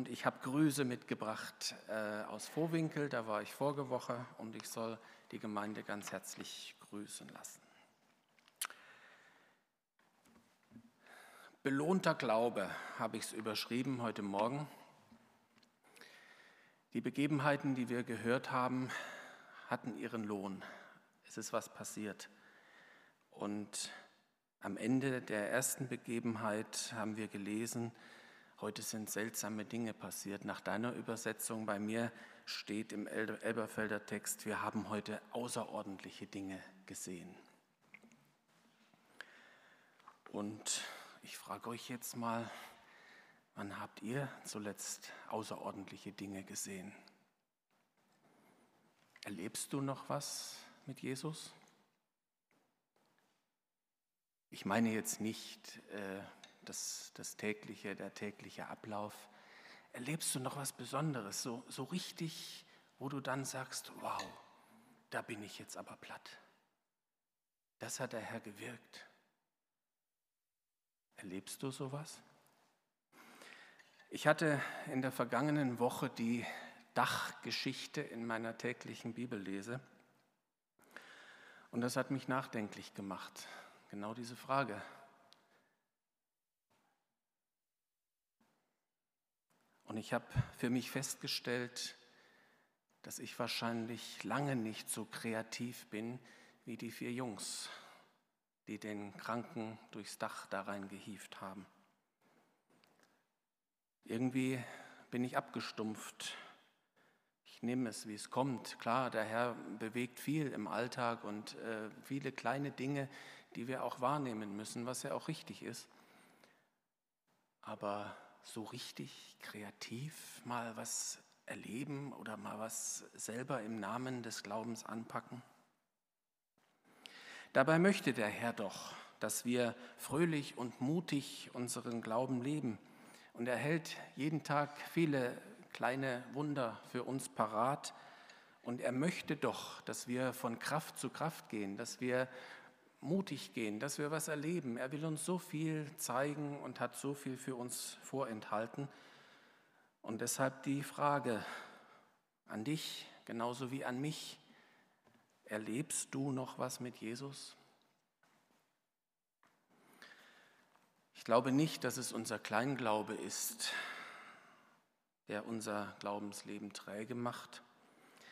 Und ich habe Grüße mitgebracht äh, aus Vorwinkel, da war ich vorige Woche und ich soll die Gemeinde ganz herzlich grüßen lassen. Belohnter Glaube habe ich es überschrieben heute Morgen. Die Begebenheiten, die wir gehört haben, hatten ihren Lohn. Es ist was passiert. Und am Ende der ersten Begebenheit haben wir gelesen, heute sind seltsame Dinge passiert. Nach deiner Übersetzung bei mir steht im Elberfelder Text, wir haben heute außerordentliche Dinge gesehen. Und ich frage euch jetzt mal, wann habt ihr zuletzt außerordentliche Dinge gesehen? Erlebst du noch was mit Jesus? Ich meine jetzt nicht äh, das, das tägliche, der tägliche Ablauf. Erlebst du noch was Besonderes, so, so richtig, wo du dann sagst, wow, da bin ich jetzt aber platt. Das hat der Herr gewirkt. Erlebst du sowas? Ich hatte in der vergangenen Woche die Dachgeschichte in meiner täglichen Bibellese und das hat mich nachdenklich gemacht. Genau diese Frage. Und ich habe für mich festgestellt, dass ich wahrscheinlich lange nicht so kreativ bin wie die vier Jungs, die den Kranken durchs Dach da rein gehievt haben. Irgendwie bin ich abgestumpft. Ich nehme es, wie es kommt. Klar, der Herr bewegt viel im Alltag und äh, viele kleine Dinge, die wir auch wahrnehmen müssen, was ja auch richtig ist. Aber so richtig kreativ mal was erleben oder mal was selber im Namen des Glaubens anpacken? Dabei möchte der Herr doch, dass wir fröhlich und mutig unseren Glauben leben. Und er hält jeden Tag viele kleine Wunder für uns parat. Und er möchte doch, dass wir von Kraft zu Kraft gehen, dass wir mutig gehen, dass wir was erleben. Er will uns so viel zeigen und hat so viel für uns vorenthalten. Und deshalb die Frage an dich, genauso wie an mich, erlebst du noch was mit Jesus? Ich glaube nicht, dass es unser Kleinglaube ist, der unser Glaubensleben träge macht.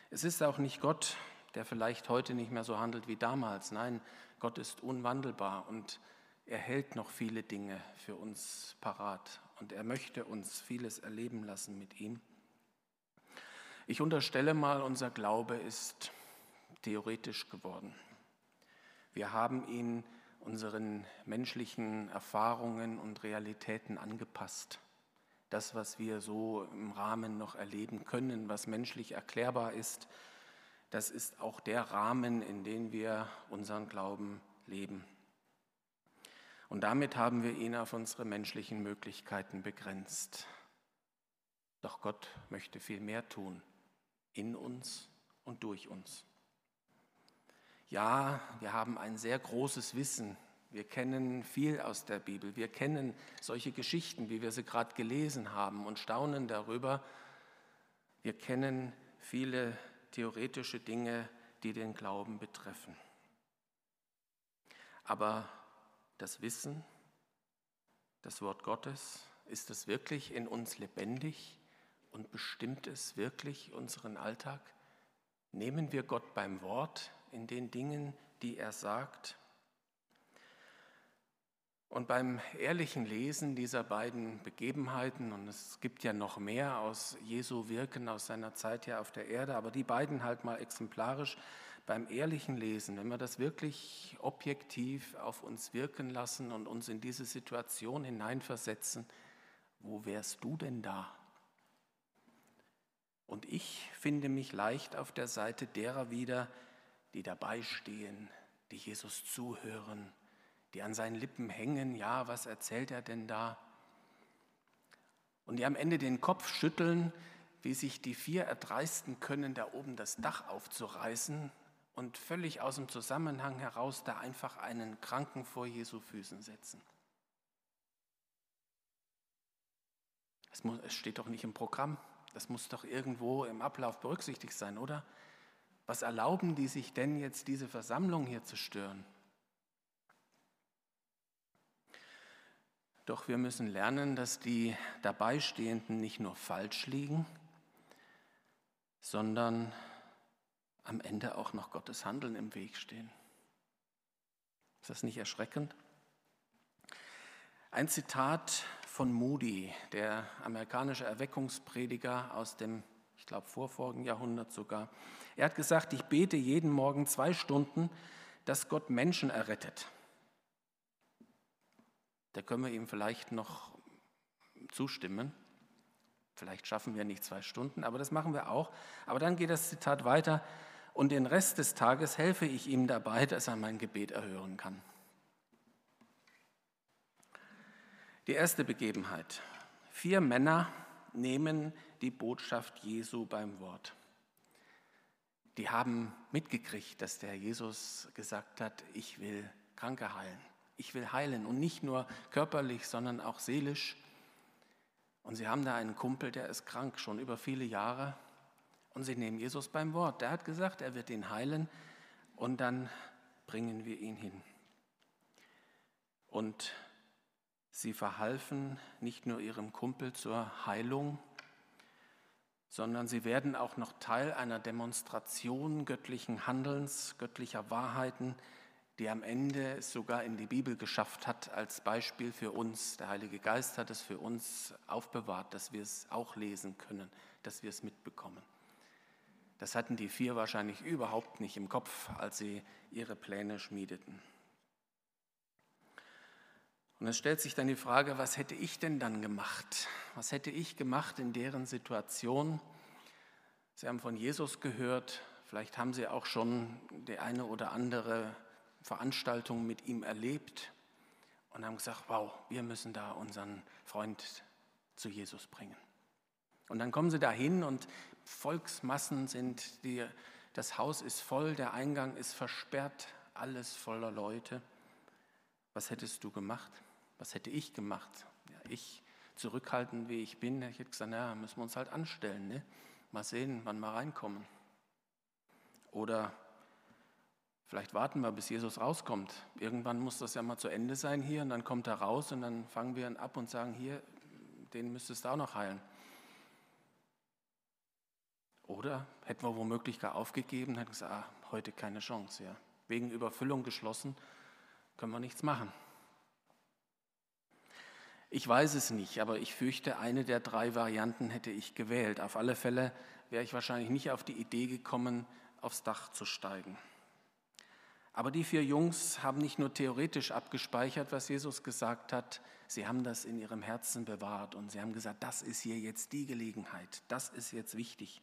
Es ist auch nicht Gott, der vielleicht heute nicht mehr so handelt wie damals. Nein, Gott ist unwandelbar und er hält noch viele Dinge für uns parat und er möchte uns vieles erleben lassen mit ihm. Ich unterstelle mal, unser Glaube ist theoretisch geworden. Wir haben ihn unseren menschlichen Erfahrungen und Realitäten angepasst. Das, was wir so im Rahmen noch erleben können, was menschlich erklärbar ist, das ist auch der Rahmen, in dem wir unseren Glauben leben. Und damit haben wir ihn auf unsere menschlichen Möglichkeiten begrenzt. Doch Gott möchte viel mehr tun, in uns und durch uns. Ja, wir haben ein sehr großes Wissen. Wir kennen viel aus der Bibel. Wir kennen solche Geschichten, wie wir sie gerade gelesen haben und staunen darüber. Wir kennen viele theoretische Dinge, die den Glauben betreffen. Aber das Wissen, das Wort Gottes, ist es wirklich in uns lebendig und bestimmt es wirklich unseren Alltag? Nehmen wir Gott beim Wort in den Dingen, die er sagt? Und beim ehrlichen Lesen dieser beiden Begebenheiten, und es gibt ja noch mehr aus Jesu Wirken, aus seiner Zeit hier auf der Erde, aber die beiden halt mal exemplarisch, beim ehrlichen Lesen, wenn wir das wirklich objektiv auf uns wirken lassen und uns in diese Situation hineinversetzen, wo wärst du denn da? Und ich finde mich leicht auf der Seite derer wieder, die dabei stehen, die Jesus zuhören, die an seinen Lippen hängen, ja, was erzählt er denn da? Und die am Ende den Kopf schütteln, wie sich die vier erdreisten können, da oben das Dach aufzureißen und völlig aus dem Zusammenhang heraus da einfach einen Kranken vor Jesu Füßen setzen. Es, muss, es steht doch nicht im Programm. Das muss doch irgendwo im Ablauf berücksichtigt sein, oder? Was erlauben die sich denn jetzt, diese Versammlung hier zu stören? Doch wir müssen lernen, dass die Dabeistehenden nicht nur falsch liegen, sondern am Ende auch noch Gottes Handeln im Weg stehen. Ist das nicht erschreckend? Ein Zitat von Moody, der amerikanische Erweckungsprediger aus dem, ich glaube, vorvorigen Jahrhundert sogar. Er hat gesagt, ich bete jeden Morgen zwei Stunden, dass Gott Menschen errettet. Da können wir ihm vielleicht noch zustimmen. Vielleicht schaffen wir nicht zwei Stunden, aber das machen wir auch. Aber dann geht das Zitat weiter. Und den Rest des Tages helfe ich ihm dabei, dass er mein Gebet erhören kann. Die erste Begebenheit. Vier Männer nehmen die Botschaft Jesu beim Wort. Die haben mitgekriegt, dass der Jesus gesagt hat, ich will Kranke heilen. Ich will heilen und nicht nur körperlich, sondern auch seelisch. Und sie haben da einen Kumpel, der ist krank schon über viele Jahre. Und sie nehmen Jesus beim Wort. Der hat gesagt, er wird ihn heilen und dann bringen wir ihn hin. Und Sie verhalfen nicht nur ihrem Kumpel zur Heilung, sondern sie werden auch noch Teil einer Demonstration göttlichen Handelns, göttlicher Wahrheiten, die am Ende es sogar in die Bibel geschafft hat als Beispiel für uns. Der Heilige Geist hat es für uns aufbewahrt, dass wir es auch lesen können, dass wir es mitbekommen. Das hatten die vier wahrscheinlich überhaupt nicht im Kopf, als sie ihre Pläne schmiedeten. Und es stellt sich dann die Frage, was hätte ich denn dann gemacht? Was hätte ich gemacht in deren Situation? Sie haben von Jesus gehört, vielleicht haben Sie auch schon die eine oder andere Veranstaltung mit ihm erlebt und haben gesagt, wow, wir müssen da unseren Freund zu Jesus bringen. Und dann kommen Sie dahin und Volksmassen sind, die, das Haus ist voll, der Eingang ist versperrt, alles voller Leute. Was hättest du gemacht? Was hätte ich gemacht? Ja, ich, zurückhaltend wie ich bin, ich hätte gesagt, naja, müssen wir uns halt anstellen. Ne? Mal sehen, wann wir reinkommen. Oder vielleicht warten wir, bis Jesus rauskommt. Irgendwann muss das ja mal zu Ende sein hier und dann kommt er raus und dann fangen wir ihn ab und sagen, hier, den müsstest du auch noch heilen. Oder hätten wir womöglich gar aufgegeben und hätten gesagt, ah, heute keine Chance. Ja. Wegen Überfüllung geschlossen, können wir nichts machen. Ich weiß es nicht, aber ich fürchte, eine der drei Varianten hätte ich gewählt. Auf alle Fälle wäre ich wahrscheinlich nicht auf die Idee gekommen, aufs Dach zu steigen. Aber die vier Jungs haben nicht nur theoretisch abgespeichert, was Jesus gesagt hat, sie haben das in ihrem Herzen bewahrt und sie haben gesagt, das ist hier jetzt die Gelegenheit, das ist jetzt wichtig.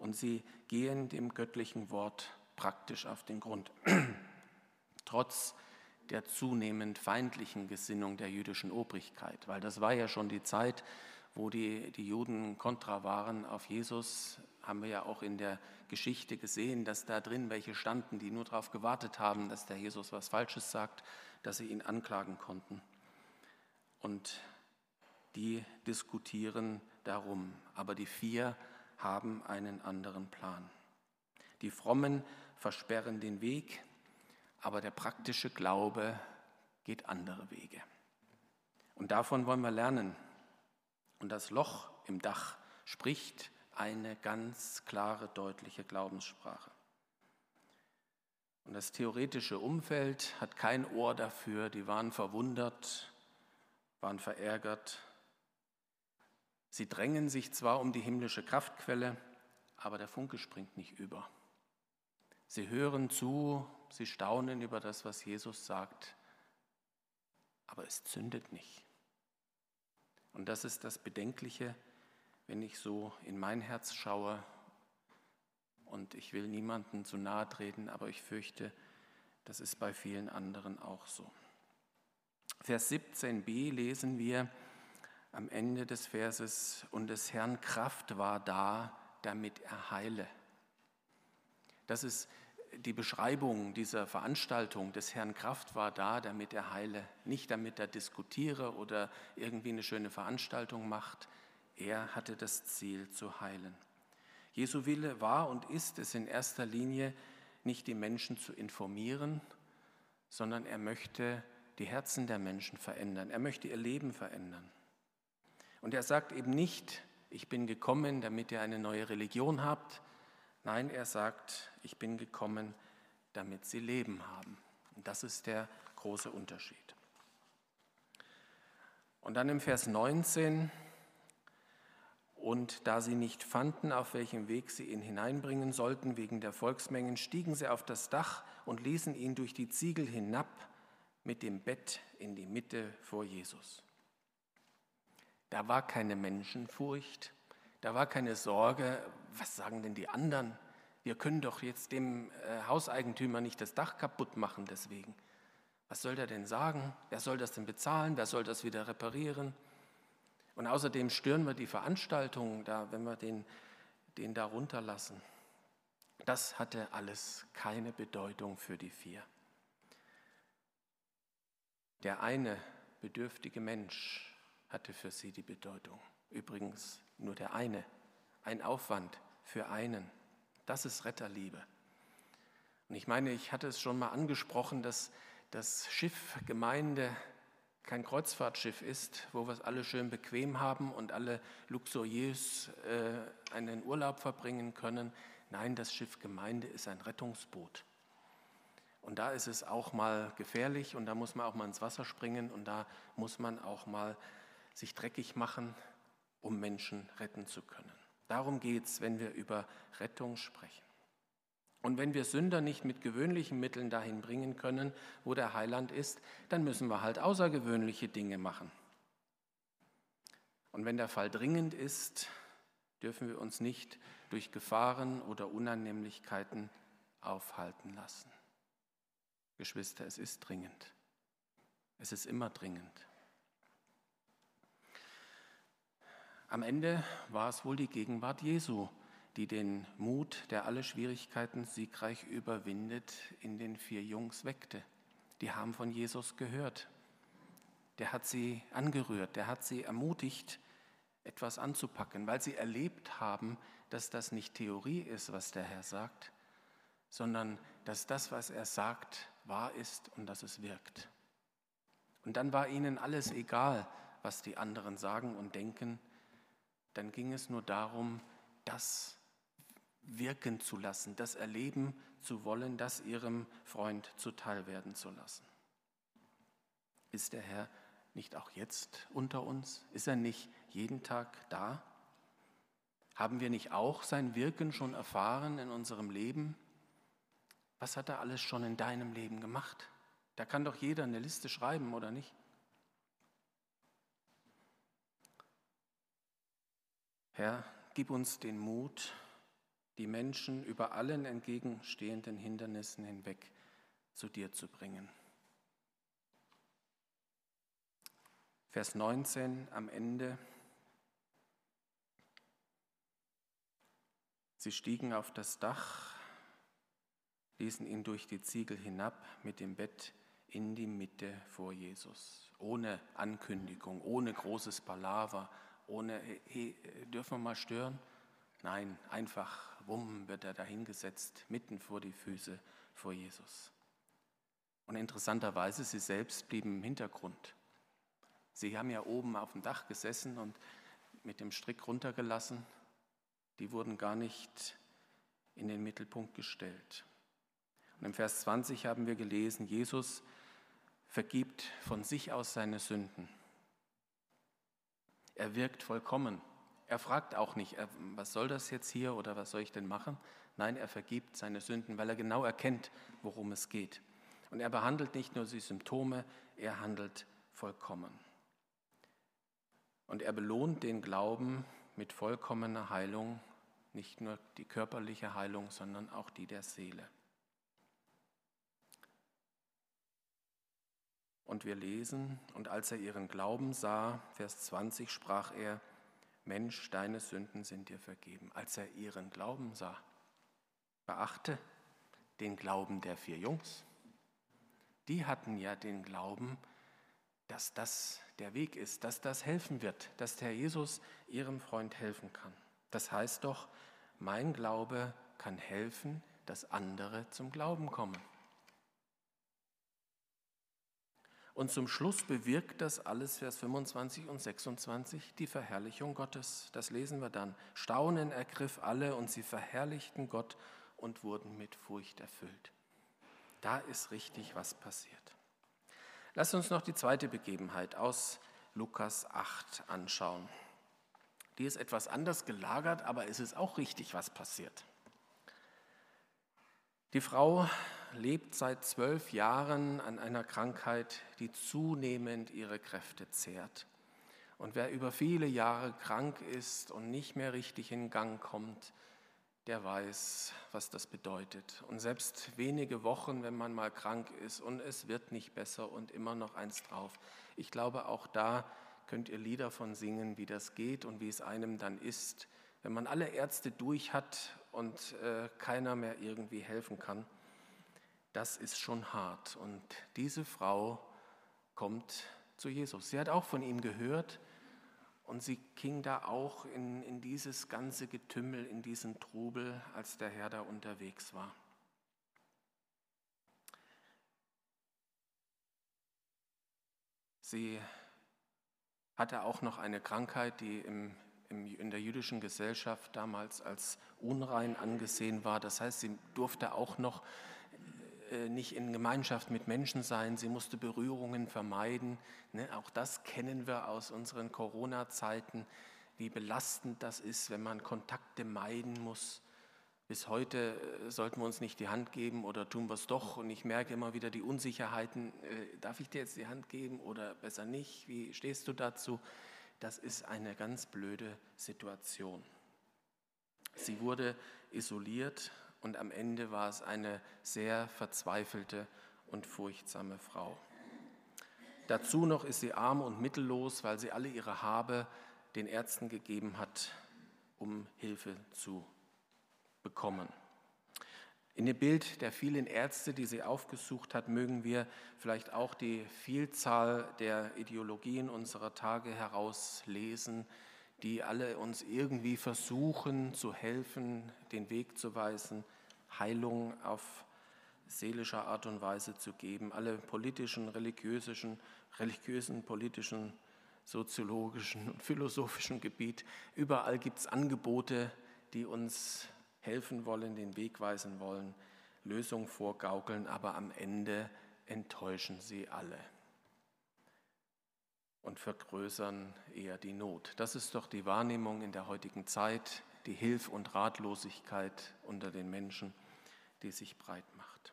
Und sie gehen dem göttlichen Wort praktisch auf den Grund. Trotz der zunehmend feindlichen Gesinnung der jüdischen Obrigkeit, weil das war ja schon die Zeit, wo die, die Juden kontra waren auf Jesus, haben wir ja auch in der Geschichte gesehen, dass da drin welche standen, die nur darauf gewartet haben, dass der Jesus was Falsches sagt, dass sie ihn anklagen konnten. Und die diskutieren darum, aber die vier haben einen anderen Plan. Die Frommen versperren den Weg, aber der praktische Glaube geht andere Wege. Und davon wollen wir lernen. Und das Loch im Dach spricht eine ganz klare, deutliche Glaubenssprache. Und das theoretische Umfeld hat kein Ohr dafür, die waren verwundert, waren verärgert. Sie drängen sich zwar um die himmlische Kraftquelle, aber der Funke springt nicht über. Sie hören zu sie staunen über das, was Jesus sagt, aber es zündet nicht. Und das ist das Bedenkliche, wenn ich so in mein Herz schaue. Und ich will niemanden zu nahe treten, aber ich fürchte, das ist bei vielen anderen auch so. Vers 17b lesen wir am Ende des Verses, und des Herrn Kraft war da, damit er heile. Das ist die Beschreibung dieser Veranstaltung des Herrn Kraft war da, damit er heile, nicht damit er diskutiere oder irgendwie eine schöne Veranstaltung macht. Er hatte das Ziel zu heilen. Jesu Wille war und ist es in erster Linie, nicht die Menschen zu informieren, sondern er möchte die Herzen der Menschen verändern. Er möchte ihr Leben verändern. Und er sagt eben nicht, ich bin gekommen, damit ihr eine neue Religion habt. Nein, er sagt, ich bin gekommen, damit sie Leben haben. Und das ist der große Unterschied. Und dann im Vers 19, und da sie nicht fanden, auf welchem Weg sie ihn hineinbringen sollten wegen der Volksmengen, stiegen sie auf das Dach und ließen ihn durch die Ziegel hinab mit dem Bett in die Mitte vor Jesus. Da war keine Menschenfurcht, da war keine Sorge, was sagen denn die anderen? Wir können doch jetzt dem äh, Hauseigentümer nicht das Dach kaputt machen deswegen. Was soll der denn sagen? Wer soll das denn bezahlen? Wer soll das wieder reparieren? Und außerdem stören wir die Veranstaltung, da, wenn wir den, den da runterlassen. Das hatte alles keine Bedeutung für die vier. Der eine bedürftige Mensch hatte für sie die Bedeutung. Übrigens nur der eine. Ein Aufwand für einen. Das ist Retterliebe. Und ich meine, ich hatte es schon mal angesprochen, dass das Schiff Gemeinde kein Kreuzfahrtschiff ist, wo wir es alle schön bequem haben und alle luxuriös äh, einen Urlaub verbringen können. Nein, das Schiff Gemeinde ist ein Rettungsboot. Und da ist es auch mal gefährlich und da muss man auch mal ins Wasser springen und da muss man auch mal sich dreckig machen, um Menschen retten zu können. Darum geht es, wenn wir über Rettung sprechen. Und wenn wir Sünder nicht mit gewöhnlichen Mitteln dahin bringen können, wo der Heiland ist, dann müssen wir halt außergewöhnliche Dinge machen. Und wenn der Fall dringend ist, dürfen wir uns nicht durch Gefahren oder Unannehmlichkeiten aufhalten lassen. Geschwister, es ist dringend. Es ist immer dringend. Am Ende war es wohl die Gegenwart Jesu, die den Mut, der alle Schwierigkeiten siegreich überwindet, in den vier Jungs weckte. Die haben von Jesus gehört. Der hat sie angerührt, der hat sie ermutigt, etwas anzupacken, weil sie erlebt haben, dass das nicht Theorie ist, was der Herr sagt, sondern dass das, was er sagt, wahr ist und dass es wirkt. Und dann war ihnen alles egal, was die anderen sagen und denken. Dann ging es nur darum, das wirken zu lassen, das erleben zu wollen, das ihrem Freund zuteil werden zu lassen. Ist der Herr nicht auch jetzt unter uns? Ist er nicht jeden Tag da? Haben wir nicht auch sein Wirken schon erfahren in unserem Leben? Was hat er alles schon in deinem Leben gemacht? Da kann doch jeder eine Liste schreiben, oder nicht? Herr, gib uns den Mut, die Menschen über allen entgegenstehenden Hindernissen hinweg zu dir zu bringen. Vers 19 am Ende. Sie stiegen auf das Dach, ließen ihn durch die Ziegel hinab mit dem Bett in die Mitte vor Jesus. Ohne Ankündigung, ohne großes Palaver, ohne, hey, dürfen wir mal stören? Nein, einfach wumm wird er dahingesetzt, mitten vor die Füße vor Jesus. Und interessanterweise, sie selbst blieben im Hintergrund. Sie haben ja oben auf dem Dach gesessen und mit dem Strick runtergelassen. Die wurden gar nicht in den Mittelpunkt gestellt. Und im Vers 20 haben wir gelesen, Jesus vergibt von sich aus seine Sünden. Er wirkt vollkommen. Er fragt auch nicht, was soll das jetzt hier oder was soll ich denn machen? Nein, er vergibt seine Sünden, weil er genau erkennt, worum es geht. Und er behandelt nicht nur die Symptome, er handelt vollkommen. Und er belohnt den Glauben mit vollkommener Heilung, nicht nur die körperliche Heilung, sondern auch die der Seele. Und wir lesen, und als er ihren Glauben sah, Vers 20, sprach er, Mensch, deine Sünden sind dir vergeben, als er ihren Glauben sah. Beachte den Glauben der vier Jungs. Die hatten ja den Glauben, dass das der Weg ist, dass das helfen wird, dass der Jesus ihrem Freund helfen kann. Das heißt doch, mein Glaube kann helfen, dass andere zum Glauben kommen. Und zum Schluss bewirkt das alles, Vers 25 und 26, die Verherrlichung Gottes. Das lesen wir dann. Staunen ergriff alle und sie verherrlichten Gott und wurden mit Furcht erfüllt. Da ist richtig was passiert. Lass uns noch die zweite Begebenheit aus Lukas 8 anschauen. Die ist etwas anders gelagert, aber es ist auch richtig was passiert. Die Frau lebt seit zwölf Jahren an einer Krankheit, die zunehmend ihre Kräfte zehrt. Und wer über viele Jahre krank ist und nicht mehr richtig in Gang kommt, der weiß, was das bedeutet. Und selbst wenige Wochen, wenn man mal krank ist und es wird nicht besser und immer noch eins drauf. Ich glaube, auch da könnt ihr Lieder von singen, wie das geht und wie es einem dann ist, wenn man alle Ärzte durch hat und äh, keiner mehr irgendwie helfen kann das ist schon hart. Und diese Frau kommt zu Jesus. Sie hat auch von ihm gehört und sie ging da auch in, in dieses ganze Getümmel, in diesen Trubel, als der Herr da unterwegs war. Sie hatte auch noch eine Krankheit, die im, im, in der jüdischen Gesellschaft damals als unrein angesehen war. Das heißt, sie durfte auch noch nicht in Gemeinschaft mit Menschen sein, sie musste Berührungen vermeiden. Ne? Auch das kennen wir aus unseren Corona-Zeiten, wie belastend das ist, wenn man Kontakte meiden muss. Bis heute äh, sollten wir uns nicht die Hand geben oder tun wir es doch. Und ich merke immer wieder die Unsicherheiten. Äh, darf ich dir jetzt die Hand geben oder besser nicht? Wie stehst du dazu? Das ist eine ganz blöde Situation. Sie wurde isoliert und am Ende war es eine sehr verzweifelte und furchtsame Frau. Dazu noch ist sie arm und mittellos, weil sie alle ihre Habe den Ärzten gegeben hat, um Hilfe zu bekommen. In dem Bild der vielen Ärzte, die sie aufgesucht hat, mögen wir vielleicht auch die Vielzahl der Ideologien unserer Tage herauslesen, die alle uns irgendwie versuchen zu helfen, den Weg zu weisen, Heilung auf seelischer Art und Weise zu geben. Alle politischen, religiösen, religiösen, politischen, soziologischen und philosophischen Gebiet. Überall gibt es Angebote, die uns helfen wollen, den Weg weisen wollen, Lösungen vorgaukeln, aber am Ende enttäuschen sie alle und vergrößern eher die Not. Das ist doch die Wahrnehmung in der heutigen Zeit, die Hilf- und Ratlosigkeit unter den Menschen, die sich breit macht.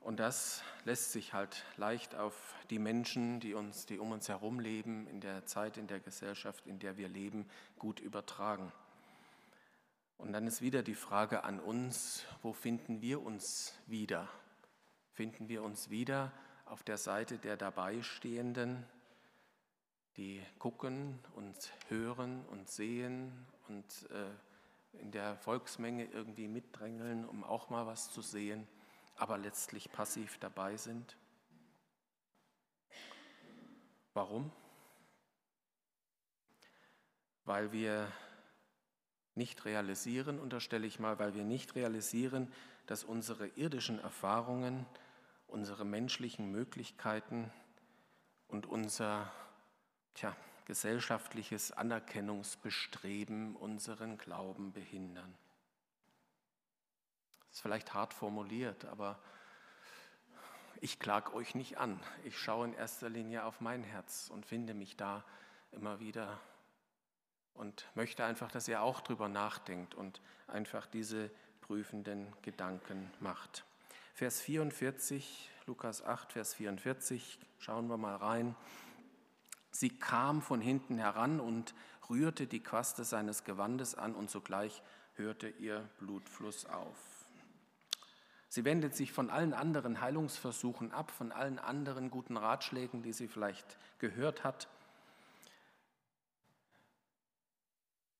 Und das lässt sich halt leicht auf die Menschen, die, uns, die um uns herum leben, in der Zeit, in der Gesellschaft, in der wir leben, gut übertragen. Und dann ist wieder die Frage an uns, wo finden wir uns wieder? Finden wir uns wieder auf der Seite der Dabeistehenden, die gucken und hören und sehen und äh, in der Volksmenge irgendwie mitdrängeln, um auch mal was zu sehen, aber letztlich passiv dabei sind. Warum? Weil wir nicht realisieren, unterstelle ich mal, weil wir nicht realisieren, dass unsere irdischen Erfahrungen unsere menschlichen Möglichkeiten und unser tja, gesellschaftliches Anerkennungsbestreben unseren Glauben behindern. Das ist vielleicht hart formuliert, aber ich klag euch nicht an. Ich schaue in erster Linie auf mein Herz und finde mich da immer wieder und möchte einfach, dass ihr auch drüber nachdenkt und einfach diese prüfenden Gedanken macht. Vers 44, Lukas 8, Vers 44, schauen wir mal rein. Sie kam von hinten heran und rührte die Quaste seines Gewandes an und sogleich hörte ihr Blutfluss auf. Sie wendet sich von allen anderen Heilungsversuchen ab, von allen anderen guten Ratschlägen, die sie vielleicht gehört hat.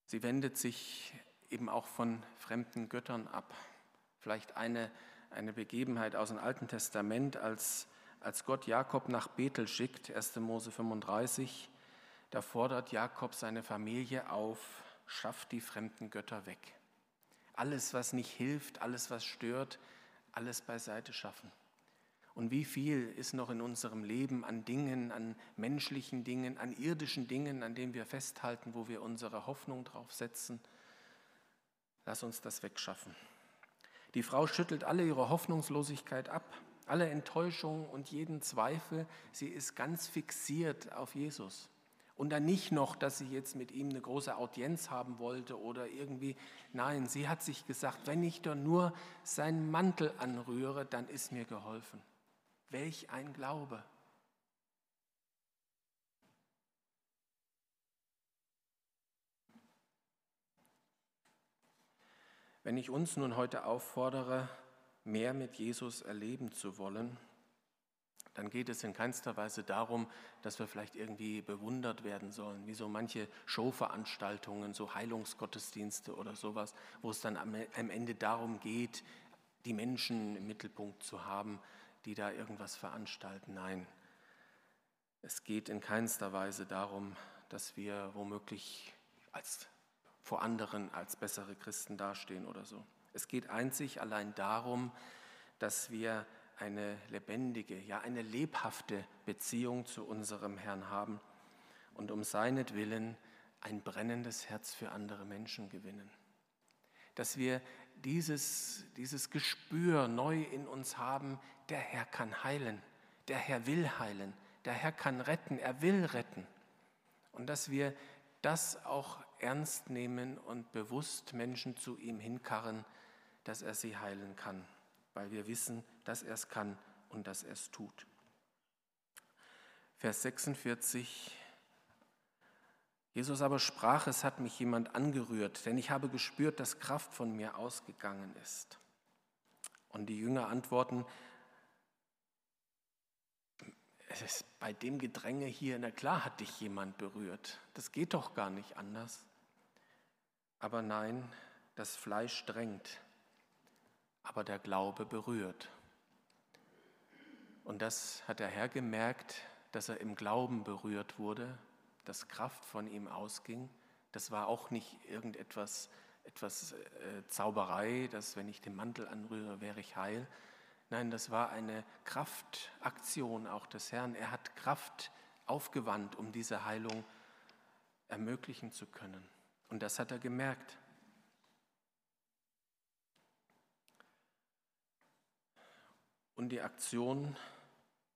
Sie wendet sich eben auch von fremden Göttern ab. Vielleicht eine eine Begebenheit aus dem Alten Testament, als als Gott Jakob nach Bethel schickt, 1. Mose 35, da fordert Jakob seine Familie auf, schafft die fremden Götter weg. Alles, was nicht hilft, alles, was stört, alles beiseite schaffen. Und wie viel ist noch in unserem Leben an Dingen, an menschlichen Dingen, an irdischen Dingen, an denen wir festhalten, wo wir unsere Hoffnung drauf setzen? Lass uns das wegschaffen. Die Frau schüttelt alle ihre Hoffnungslosigkeit ab, alle Enttäuschung und jeden Zweifel. Sie ist ganz fixiert auf Jesus. Und dann nicht noch, dass sie jetzt mit ihm eine große Audienz haben wollte oder irgendwie. Nein, sie hat sich gesagt, wenn ich doch nur seinen Mantel anrühre, dann ist mir geholfen. Welch ein Glaube. Wenn ich uns nun heute auffordere, mehr mit Jesus erleben zu wollen, dann geht es in keinster Weise darum, dass wir vielleicht irgendwie bewundert werden sollen, wie so manche Showveranstaltungen, so Heilungsgottesdienste oder sowas, wo es dann am Ende darum geht, die Menschen im Mittelpunkt zu haben, die da irgendwas veranstalten. Nein, es geht in keinster Weise darum, dass wir womöglich als, vor anderen als bessere Christen dastehen oder so. Es geht einzig allein darum, dass wir eine lebendige, ja eine lebhafte Beziehung zu unserem Herrn haben und um seinetwillen ein brennendes Herz für andere Menschen gewinnen. Dass wir dieses, dieses Gespür neu in uns haben, der Herr kann heilen, der Herr will heilen, der Herr kann retten, er will retten. Und dass wir das auch ernst nehmen und bewusst Menschen zu ihm hinkarren, dass er sie heilen kann weil wir wissen, dass er es kann und dass er es tut. Vers 46. Jesus aber sprach, es hat mich jemand angerührt, denn ich habe gespürt, dass Kraft von mir ausgegangen ist. Und die Jünger antworten, es ist bei dem Gedränge hier, na klar hat dich jemand berührt. Das geht doch gar nicht anders. Aber nein, das Fleisch drängt aber der Glaube berührt. Und das hat der Herr gemerkt, dass er im Glauben berührt wurde, dass Kraft von ihm ausging. Das war auch nicht irgendetwas etwas äh, Zauberei, dass wenn ich den Mantel anrühre, wäre ich heil. Nein, das war eine Kraftaktion auch des Herrn. Er hat Kraft aufgewandt, um diese Heilung ermöglichen zu können. Und das hat er gemerkt. Und die Aktion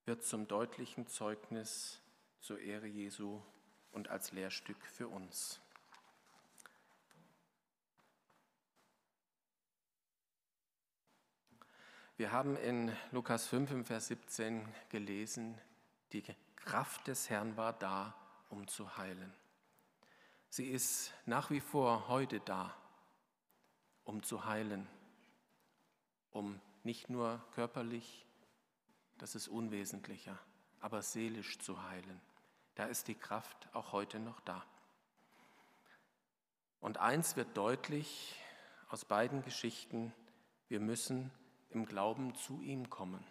wird zum deutlichen Zeugnis zur Ehre Jesu und als Lehrstück für uns. Wir haben in Lukas 5 im Vers 17 gelesen, die Kraft des Herrn war da, um zu heilen. Sie ist nach wie vor heute da, um zu heilen, um nicht nur körperlich, das ist unwesentlicher, aber seelisch zu heilen. Da ist die Kraft auch heute noch da. Und eins wird deutlich aus beiden Geschichten, wir müssen im Glauben zu ihm kommen.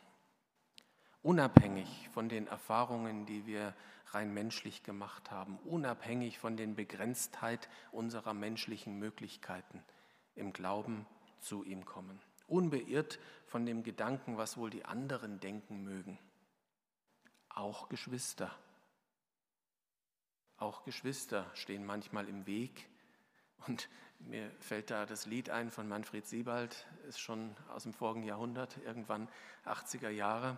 Unabhängig von den Erfahrungen, die wir rein menschlich gemacht haben, unabhängig von den Begrenztheit unserer menschlichen Möglichkeiten, im Glauben zu ihm kommen unbeirrt von dem Gedanken, was wohl die anderen denken mögen. Auch Geschwister. Auch Geschwister stehen manchmal im Weg. Und mir fällt da das Lied ein von Manfred Siebald, ist schon aus dem vorigen Jahrhundert, irgendwann 80er Jahre.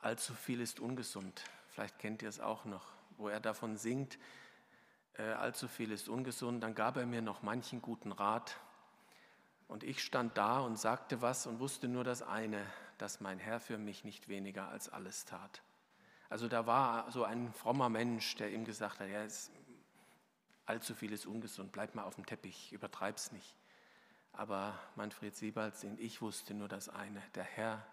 Allzu viel ist ungesund. Vielleicht kennt ihr es auch noch, wo er davon singt, äh, allzu viel ist ungesund. Dann gab er mir noch manchen guten Rat, und ich stand da und sagte was und wusste nur das eine, dass mein Herr für mich nicht weniger als alles tat. Also da war so ein frommer Mensch, der ihm gesagt hat, ja, es, allzu viel ist ungesund, bleib mal auf dem Teppich, übertreib's nicht. Aber Manfred Siebald ich wusste nur das eine, der Herr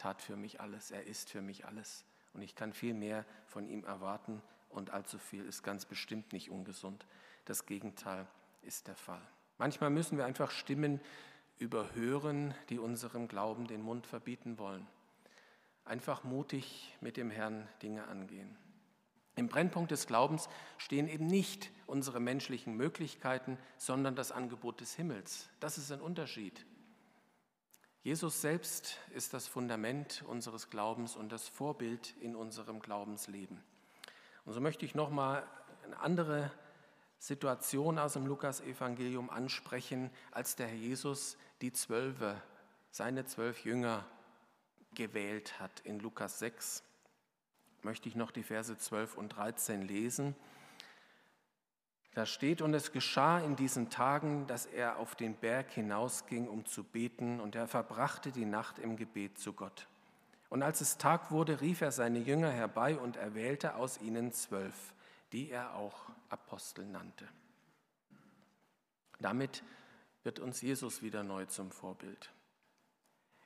tat für mich alles, er ist für mich alles. Und ich kann viel mehr von ihm erwarten und allzu viel ist ganz bestimmt nicht ungesund. Das Gegenteil ist der Fall. Manchmal müssen wir einfach Stimmen überhören, die unserem Glauben den Mund verbieten wollen. einfach mutig mit dem Herrn Dinge angehen. Im Brennpunkt des Glaubens stehen eben nicht unsere menschlichen Möglichkeiten, sondern das Angebot des Himmels. Das ist ein Unterschied. Jesus selbst ist das Fundament unseres Glaubens und das Vorbild in unserem Glaubensleben. Und so möchte ich noch mal eine andere Situation aus dem Lukas-Evangelium ansprechen, als der Herr Jesus die Zwölfe, seine zwölf Jünger gewählt hat. In Lukas 6 möchte ich noch die Verse 12 und 13 lesen. Da steht, und es geschah in diesen Tagen, dass er auf den Berg hinausging, um zu beten, und er verbrachte die Nacht im Gebet zu Gott. Und als es Tag wurde, rief er seine Jünger herbei und erwählte aus ihnen zwölf, die er auch Apostel nannte. Damit wird uns Jesus wieder neu zum Vorbild.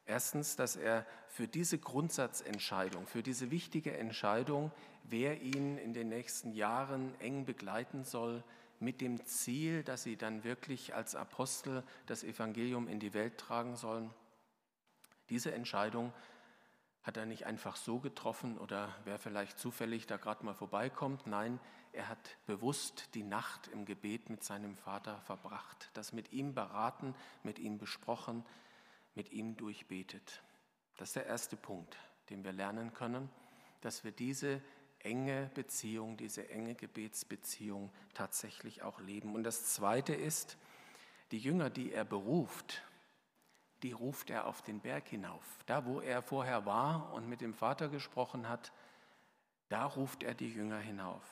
Erstens, dass er für diese Grundsatzentscheidung, für diese wichtige Entscheidung, wer ihn in den nächsten Jahren eng begleiten soll, mit dem Ziel, dass sie dann wirklich als Apostel das Evangelium in die Welt tragen sollen. Diese Entscheidung hat er nicht einfach so getroffen oder wer vielleicht zufällig da gerade mal vorbeikommt. Nein, er hat bewusst die Nacht im Gebet mit seinem Vater verbracht, das mit ihm beraten, mit ihm besprochen, mit ihm durchbetet. Das ist der erste Punkt, den wir lernen können, dass wir diese enge Beziehung, diese enge Gebetsbeziehung tatsächlich auch leben. Und das Zweite ist, die Jünger, die er beruft, die ruft er auf den Berg hinauf. Da, wo er vorher war und mit dem Vater gesprochen hat, da ruft er die Jünger hinauf.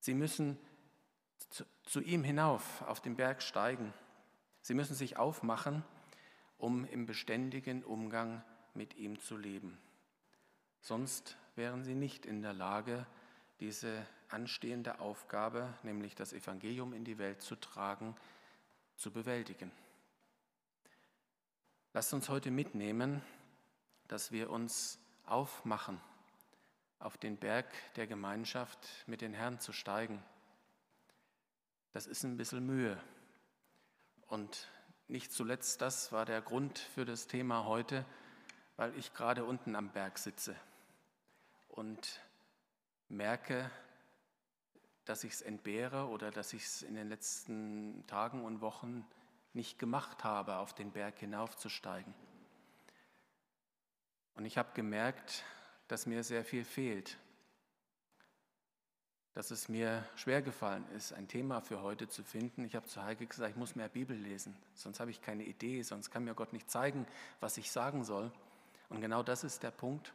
Sie müssen zu, zu ihm hinauf auf den Berg steigen. Sie müssen sich aufmachen um im beständigen Umgang mit ihm zu leben. Sonst wären sie nicht in der Lage, diese anstehende Aufgabe, nämlich das Evangelium in die Welt zu tragen, zu bewältigen. Lasst uns heute mitnehmen, dass wir uns aufmachen, auf den Berg der Gemeinschaft mit den Herrn zu steigen. Das ist ein bisschen Mühe. Und nicht zuletzt das war der Grund für das Thema heute, weil ich gerade unten am Berg sitze und merke, dass ich es entbehre oder dass ich es in den letzten Tagen und Wochen nicht gemacht habe, auf den Berg hinaufzusteigen. Und ich habe gemerkt, dass mir sehr viel fehlt dass es mir schwer gefallen ist, ein Thema für heute zu finden. Ich habe zu Heike gesagt, ich muss mehr Bibel lesen, sonst habe ich keine Idee, sonst kann mir Gott nicht zeigen, was ich sagen soll. Und genau das ist der Punkt.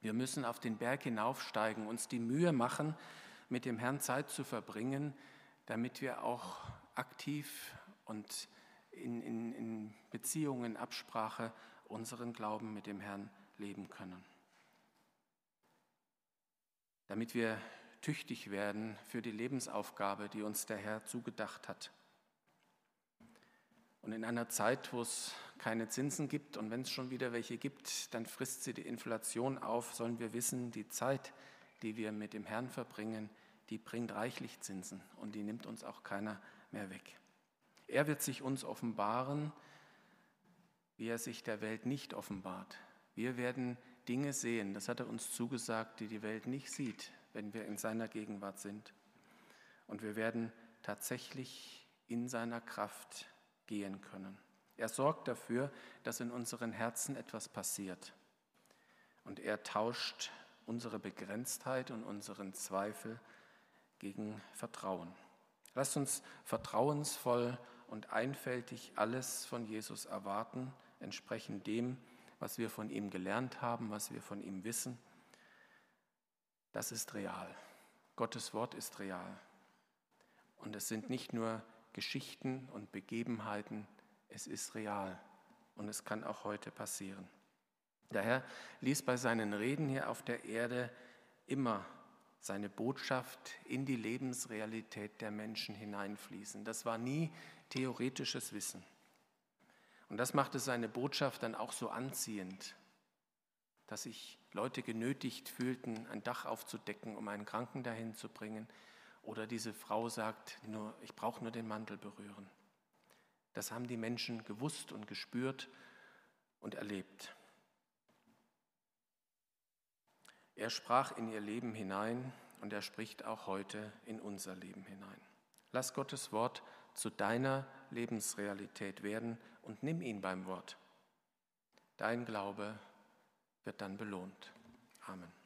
Wir müssen auf den Berg hinaufsteigen, uns die Mühe machen, mit dem Herrn Zeit zu verbringen, damit wir auch aktiv und in, in, in Beziehung, in Absprache unseren Glauben mit dem Herrn leben können. Damit wir tüchtig werden für die Lebensaufgabe, die uns der Herr zugedacht hat. Und in einer Zeit, wo es keine Zinsen gibt und wenn es schon wieder welche gibt, dann frisst sie die Inflation auf, sollen wir wissen, die Zeit, die wir mit dem Herrn verbringen, die bringt reichlich Zinsen und die nimmt uns auch keiner mehr weg. Er wird sich uns offenbaren, wie er sich der Welt nicht offenbart. Wir werden Dinge sehen, das hat er uns zugesagt, die die Welt nicht sieht wenn wir in seiner Gegenwart sind. Und wir werden tatsächlich in seiner Kraft gehen können. Er sorgt dafür, dass in unseren Herzen etwas passiert. Und er tauscht unsere Begrenztheit und unseren Zweifel gegen Vertrauen. Lasst uns vertrauensvoll und einfältig alles von Jesus erwarten, entsprechend dem, was wir von ihm gelernt haben, was wir von ihm wissen das ist real. Gottes Wort ist real. Und es sind nicht nur Geschichten und Begebenheiten, es ist real. Und es kann auch heute passieren. Der Herr ließ bei seinen Reden hier auf der Erde immer seine Botschaft in die Lebensrealität der Menschen hineinfließen. Das war nie theoretisches Wissen. Und das machte seine Botschaft dann auch so anziehend dass sich Leute genötigt fühlten, ein Dach aufzudecken, um einen Kranken dahin zu bringen. Oder diese Frau sagt, nur, ich brauche nur den Mantel berühren. Das haben die Menschen gewusst und gespürt und erlebt. Er sprach in ihr Leben hinein und er spricht auch heute in unser Leben hinein. Lass Gottes Wort zu deiner Lebensrealität werden und nimm ihn beim Wort. Dein Glaube wird dann belohnt. Amen.